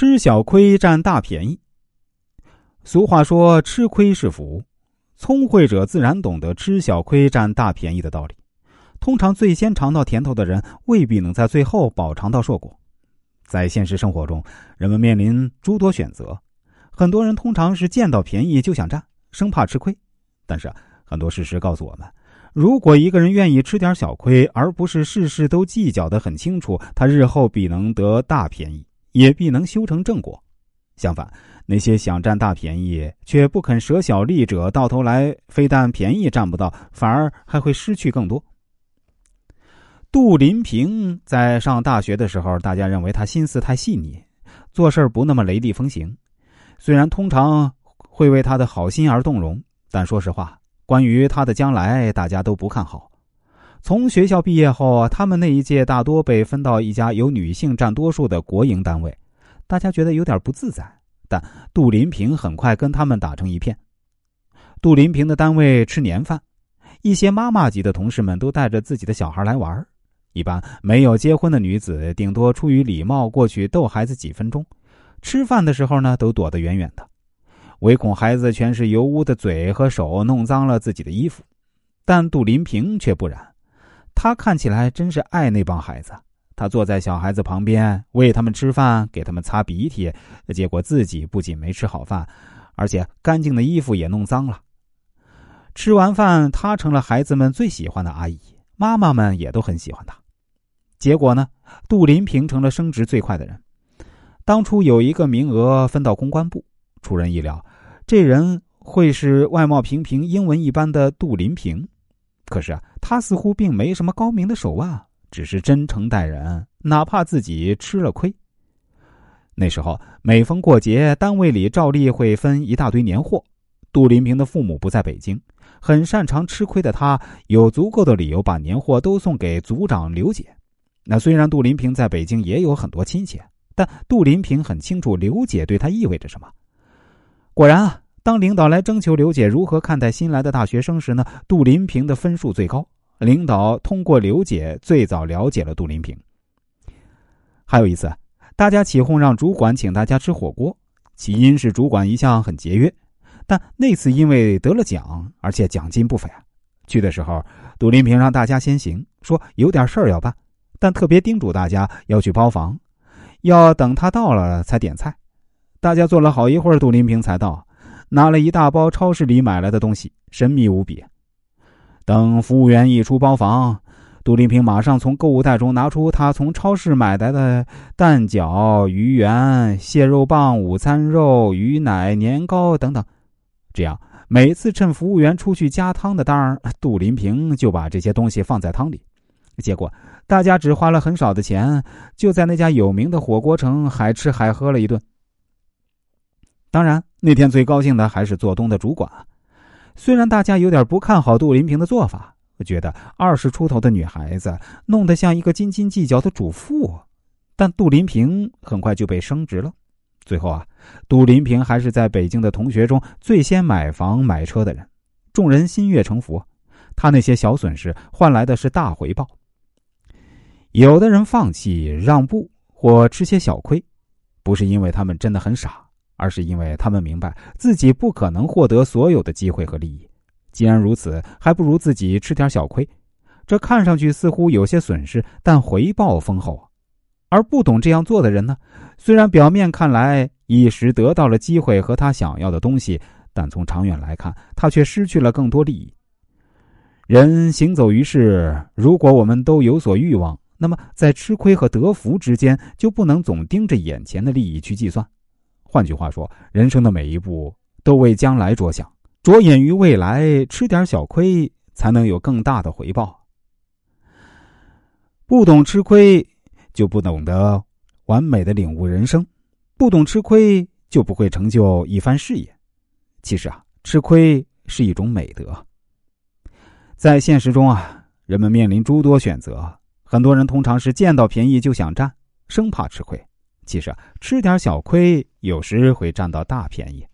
吃小亏占大便宜。俗话说：“吃亏是福。”聪慧者自然懂得吃小亏占大便宜的道理。通常最先尝到甜头的人，未必能在最后饱尝到硕果。在现实生活中，人们面临诸多选择，很多人通常是见到便宜就想占，生怕吃亏。但是很多事实告诉我们，如果一个人愿意吃点小亏，而不是事事都计较的很清楚，他日后必能得大便宜，也必能修成正果。相反，那些想占大便宜却不肯舍小利者，到头来非但便宜占不到，反而还会失去更多。杜林平在上大学的时候，大家认为他心思太细腻，做事不那么雷厉风行。虽然通常会为他的好心而动容，但说实话，关于他的将来，大家都不看好。从学校毕业后，他们那一届大多被分到一家由女性占多数的国营单位。大家觉得有点不自在，但杜林平很快跟他们打成一片。杜林平的单位吃年饭，一些妈妈级的同事们都带着自己的小孩来玩。一般没有结婚的女子，顶多出于礼貌过去逗孩子几分钟。吃饭的时候呢，都躲得远远的，唯恐孩子全是油污的嘴和手弄脏了自己的衣服。但杜林平却不然，他看起来真是爱那帮孩子。他坐在小孩子旁边喂他们吃饭，给他们擦鼻涕，结果自己不仅没吃好饭，而且干净的衣服也弄脏了。吃完饭，他成了孩子们最喜欢的阿姨，妈妈们也都很喜欢他。结果呢，杜林平成了升职最快的人。当初有一个名额分到公关部，出人意料，这人会是外貌平平、英文一般的杜林平。可是啊，他似乎并没什么高明的手腕。只是真诚待人，哪怕自己吃了亏。那时候每逢过节，单位里照例会分一大堆年货。杜林平的父母不在北京，很擅长吃亏的他，有足够的理由把年货都送给组长刘姐。那虽然杜林平在北京也有很多亲戚，但杜林平很清楚刘姐对他意味着什么。果然啊，当领导来征求刘姐如何看待新来的大学生时呢，杜林平的分数最高。领导通过刘姐最早了解了杜林平。还有一次，大家起哄让主管请大家吃火锅，起因是主管一向很节约，但那次因为得了奖，而且奖金不菲啊，去的时候，杜林平让大家先行，说有点事儿要办，但特别叮嘱大家要去包房，要等他到了才点菜。大家坐了好一会儿，杜林平才到，拿了一大包超市里买来的东西，神秘无比。等服务员一出包房，杜林平马上从购物袋中拿出他从超市买来的蛋饺、鱼圆、蟹肉棒、午餐肉、鱼奶、年糕等等。这样，每次趁服务员出去加汤的当儿，杜林平就把这些东西放在汤里。结果，大家只花了很少的钱，就在那家有名的火锅城海吃海喝了一顿。当然，那天最高兴的还是做东的主管。虽然大家有点不看好杜林平的做法，觉得二十出头的女孩子弄得像一个斤斤计较的主妇，但杜林平很快就被升职了。最后啊，杜林平还是在北京的同学中最先买房买车的人，众人心悦诚服。他那些小损失换来的是大回报。有的人放弃让步或吃些小亏，不是因为他们真的很傻。而是因为他们明白自己不可能获得所有的机会和利益，既然如此，还不如自己吃点小亏。这看上去似乎有些损失，但回报丰厚。而不懂这样做的人呢？虽然表面看来一时得到了机会和他想要的东西，但从长远来看，他却失去了更多利益。人行走于世，如果我们都有所欲望，那么在吃亏和得福之间，就不能总盯着眼前的利益去计算。换句话说，人生的每一步都为将来着想，着眼于未来，吃点小亏才能有更大的回报。不懂吃亏，就不懂得完美的领悟人生；不懂吃亏，就不会成就一番事业。其实啊，吃亏是一种美德。在现实中啊，人们面临诸多选择，很多人通常是见到便宜就想占，生怕吃亏。其实，吃点小亏，有时会占到大便宜。